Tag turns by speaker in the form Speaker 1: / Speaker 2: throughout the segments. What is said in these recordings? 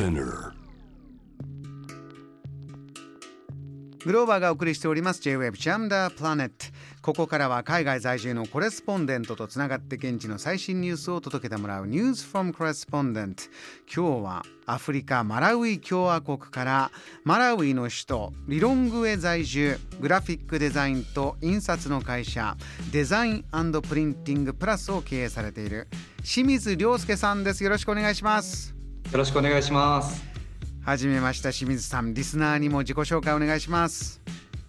Speaker 1: Spinner.
Speaker 2: グローバーがお送りしております J-Web ジャムダープラネットここからは海外在住のコレスポンデントとつながって現地の最新ニュースを届けてもらうニュースフォームコレスポンデント今日はアフリカマラウイ共和国からマラウイの首都リロングへ在住グラフィックデザインと印刷の会社デザインプリンティングプラスを経営されている清水亮介さんです。よろしくお願いします。
Speaker 3: よろしくお願いします。
Speaker 2: はじめまして清水さんリスナーにも自己紹介お願いします。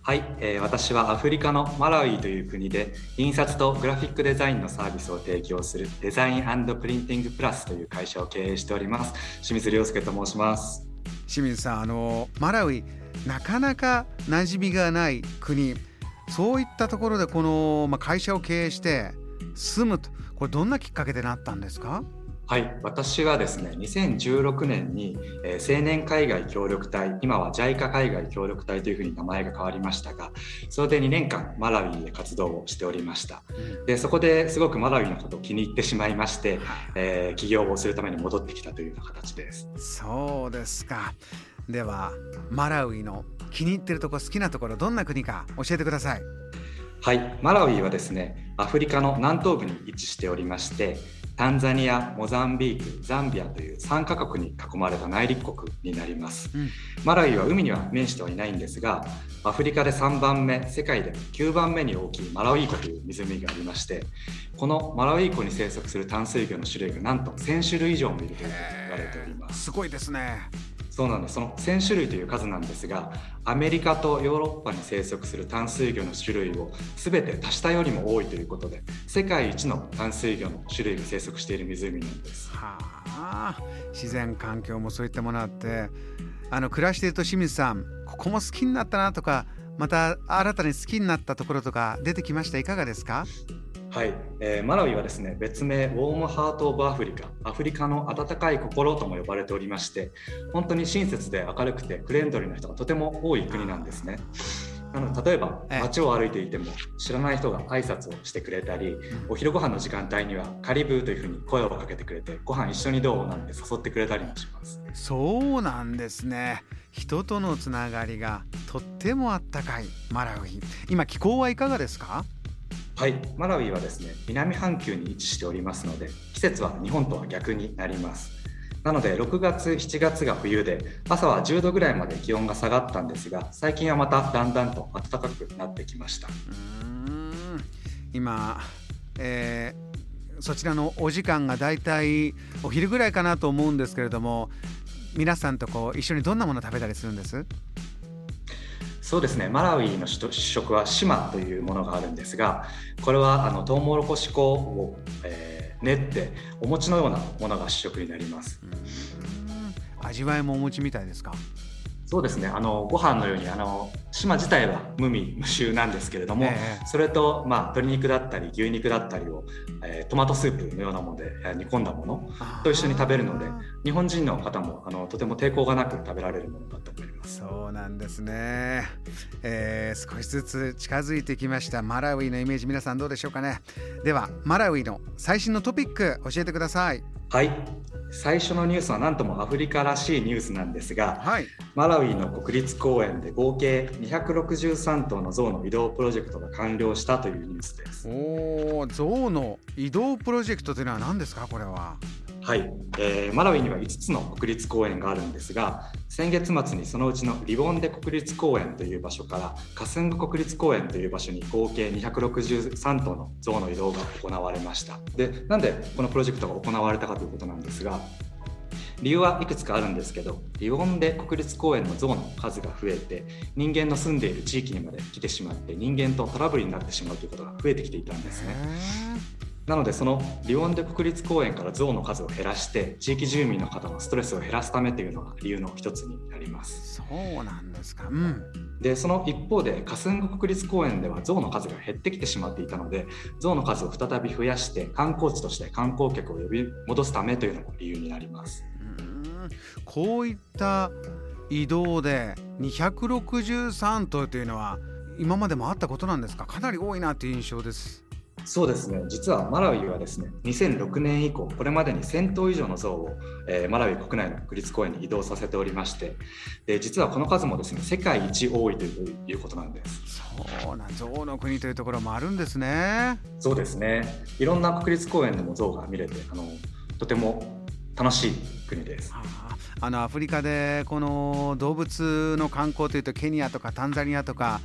Speaker 3: はい、えー、私はアフリカのマラウイという国で印刷とグラフィックデザインのサービスを提供するデザインプリンティングプラスという会社を経営しております。清水亮介と申します。
Speaker 2: 清水さんあのマラウイなかなか馴染みがない国。そういったところでこの、まあ、会社を経営して住むと。これどんなきっかけでなったんですか？
Speaker 3: はい。私はですね2016年に、えー、青年海外協力隊今は JICA 海外協力隊というふうに名前が変わりましたがそれで2年間マラウイで活動をしておりました。でそこですごくマラウイのことを気に入ってしまいまして、えー、起業をするために戻ってきたというような形です。
Speaker 2: そうですか。ではマラウイの気に入ってるところ好きなところどんな国か教えてください。
Speaker 3: はい。マラウイはですねアフリカの南東部に位置しておりましてタンザニア、モザンビーク、ザンビアという3カ国に囲まれた内陸国になります、うん、マラウイは海には面してはいないんですがアフリカで3番目世界で9番目に大きいマラウイ湖という湖がありましてこのマラウイ湖に生息する淡水魚の種類がなんと1000種類以上もいるとい言われております。
Speaker 2: すごいですね
Speaker 3: そうなんですその1000種類という数なんですがアメリカとヨーロッパに生息する淡水魚の種類を全て足したよりも多いということで世界一の淡水魚の種類が生息している湖なんです。は
Speaker 2: あ、自然環境もそういったものあってあの暮らしていると清水さんここも好きになったなとかまた新たに好きになったところとか出てきました？いかがですか？
Speaker 3: はい、えー、マラウイはですね別名ウォームハート・オブ・アフリカ。アフリカの温かい心とも呼ばれておりまして本当に親切で明るくてフレンドリーな人がとても多い国なんですね。なので例えば街を歩いていても知らない人が挨拶をしてくれたり、お昼ご飯の時間帯にはカリブーというふうに声をかけてくれてご飯一緒にどう？なんて誘ってくれたりもします。
Speaker 2: そうなんですね。人とのつながりがとってもあったかいマラウイ。今気候はいかがですか？
Speaker 3: はい。マラウイはですね南半球に位置しておりますので季節は日本とは逆になります。なので6月7月が冬で朝は10度ぐらいまで気温が下がったんですが最近はまただんだんと暖かくなってきました。
Speaker 2: 今、えー、そちらのお時間がだいたいお昼ぐらいかなと思うんですけれども皆さんとこう一緒にどんなもの食べたりするんです？
Speaker 3: そうですね。マラウイの主食はシマというものがあるんですがこれはあのトウモロコシ粉を、えー練ってお餅のようなものが主食になります。
Speaker 2: 味わいもお餅みたいですか？
Speaker 3: そうですね。あのご飯のようにあの島自体は無味無臭なんですけれども、えー、それと、まあ、鶏肉だったり牛肉だったりを、えー、トマトスープのようなもので煮込んだものと一緒に食べるので日本人の方もあのとても抵抗がなく食べられるものだと思います。
Speaker 2: そうなんですね、えー、少しずつ近づいてきました。マラウイのイメージ皆さんどうでしょうかね。ではマラウイの最新のトピック教えてください。
Speaker 3: はい最初のニュースは何ともアフリカらしいニュースなんですが、はい、マラウイの国立公園で合計263頭の象の移動プロジェクトが完了したというニュースです。
Speaker 2: お象の移動プロジェクトというのは何ですか？これは
Speaker 3: はい、えー、マラウイには5つの国立公園があるんですが先月末にそのうちのリボンデ国立公園という場所からカスング国立公園という場所に合計263頭の象の移動が行われました。でなんでこのプロジェクトが行われたかということなんですが理由はいくつかあるんですけどリボンで国立公園の象の数が増えて人間の住んでいる地域にまで来てしまって人間とトラブルになってしまうということが増えてきていたんですね。なのでそのリオンデ国立公園から象の数を減らして地域住民の方のストレスを減らすためというのが理由の一つになります。
Speaker 2: そうなんですか、うん、
Speaker 3: でその一方でカスンゴ国立公園では象の数が減ってきてしまっていたので象の数を再び増やして観光地として観光客を呼び戻すためというのも理由になります。
Speaker 2: こういった移動で263頭というのは今までもあったことなんですか？かなり多いなという印象です
Speaker 3: そうですね。実はマラウイはですね2006年以降これまでに1000頭以上の象を、えー、マラウイ国内の国立公園に移動させておりましてで実はこの数もですね世界一多いということなんです。
Speaker 2: そうなん象の国というところもあるんですね。
Speaker 3: そうですね。いろんな国立公園でも象が見れてあのとても楽しい国です。
Speaker 2: あのアフリカでこの動物の観光というとケニアとかタンザニアとか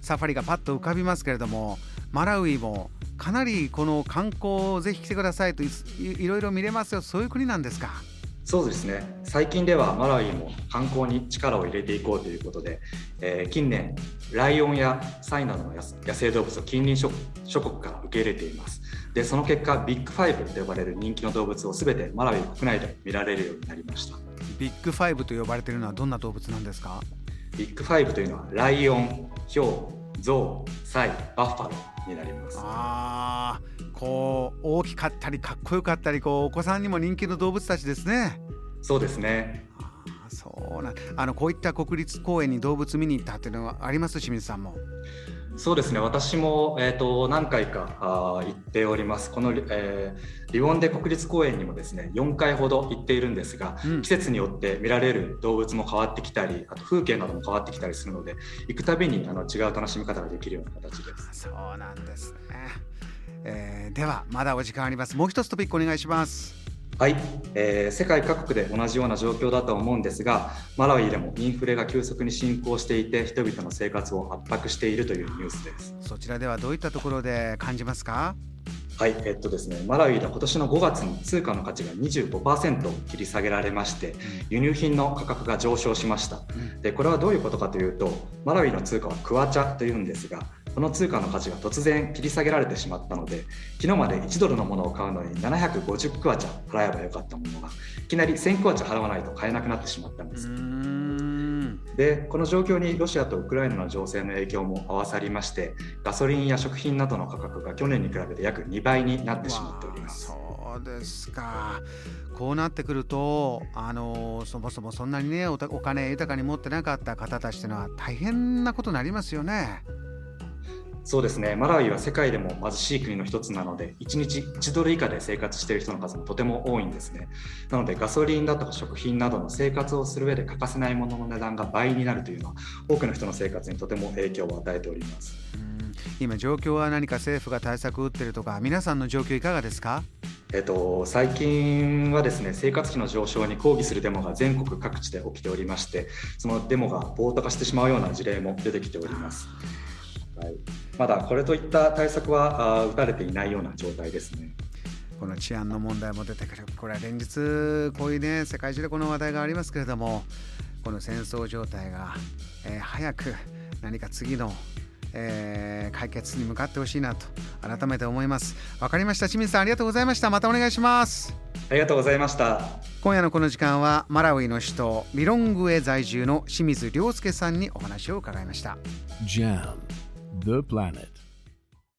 Speaker 2: サファリがパッと浮かびますけれどもマラウイもかなりこの観光ぜひ来てくださいといろいろ見れますよ。そういう国なんですか？
Speaker 3: そうですね。最近ではマラウイも観光に力を入れていこうということで、えー、近年ライオンやサイなどの野生動物を近隣諸国から受け入れています。でその結果ビッグファイブと呼ばれる人気の動物を全てマラウイ国内で見られるようになりました。
Speaker 2: ビッグファイブと呼ばれているのはどんな動物なんですか？
Speaker 3: ビッグファイブというのはライオン、ヒョウ、ゾウ、サイ、バッファローになります。
Speaker 2: あこう大きかったりかっこよかったりこうお子さんにも人気の動物たちですね。
Speaker 3: そうですね。
Speaker 2: あそうなあのこういった国立公園に動物見に行ったっていうのはあります？清水さんも
Speaker 3: そうですね。私も、えーと、何回かあ行っております。この、えー、リボンデ国立公園にもですね4回ほど行っているんですが、うん、季節によって見られる動物も変わってきたりあと風景なども変わってきたりするので行くたびにあの違う楽しみ方ができるような形です。
Speaker 2: そうなんですね、えー、ではまだお時間あります。もう一つトピックお願いします
Speaker 3: はい、えー、世界各国で同じような状況だと思うんですがマラウイでもインフレが急速に進行していて人々の生活を圧迫しているというニュースです。
Speaker 2: そちらではどういったところで感じますか？
Speaker 3: はい、えっとですね、マラウイで今年の5月に通貨の価値が25%切り下げられまして、輸入品の価格が上昇しました。で、これはどういうことかというと、マラウイの通貨はクワチャというんですが、この通貨の価値が突然切り下げられてしまったので昨日まで1ドルのものを買うのに750クワチャ払えばよかったものがいきなり1000クワチャ払わないと買えなくなってしまったんです。でこの状況にロシアとウクライナの情勢の影響も合わさりましてガソリンや食品などの価格が去年に比べて約2倍になってしまっております。
Speaker 2: そうですかこうなってくるとあのそもそもそんなにねお金豊かに持ってなかった方たちというのは大変なことになりますよね。
Speaker 3: そうですね。マラウイは世界でも貧しい国の一つなので1日1ドル以下で生活している人の数もとても多いんですね。なのでガソリンだとか食品などの生活をする上で欠かせないものの値段が倍になるというのは多くの人の生活にとても影響を与えております。
Speaker 2: 今状況は何か政府が対策を打っているとか皆さんの状況いかがですか？
Speaker 3: えっと、最近はですね生活費の上昇に抗議するデモが全国各地で起きておりましてそのデモが暴徒化してしまうような事例も出てきております。はい、まだこれといった対策は打たれていないような状態ですね。
Speaker 2: この治安の問題も出てくる、これは連日、こういうね、世界中でこの話題がありますけれども、この戦争状態が、えー、早く何か次の、えー、解決に向かってほしいなと改めて思います。わかりました、清水さん、ありがとうございました。またお願いします。
Speaker 3: ありがとうございました。
Speaker 2: 今夜のこの時間は、マラウイの首都リロングへ在住の清水亮介さんにお話を伺いました。JAM The Planet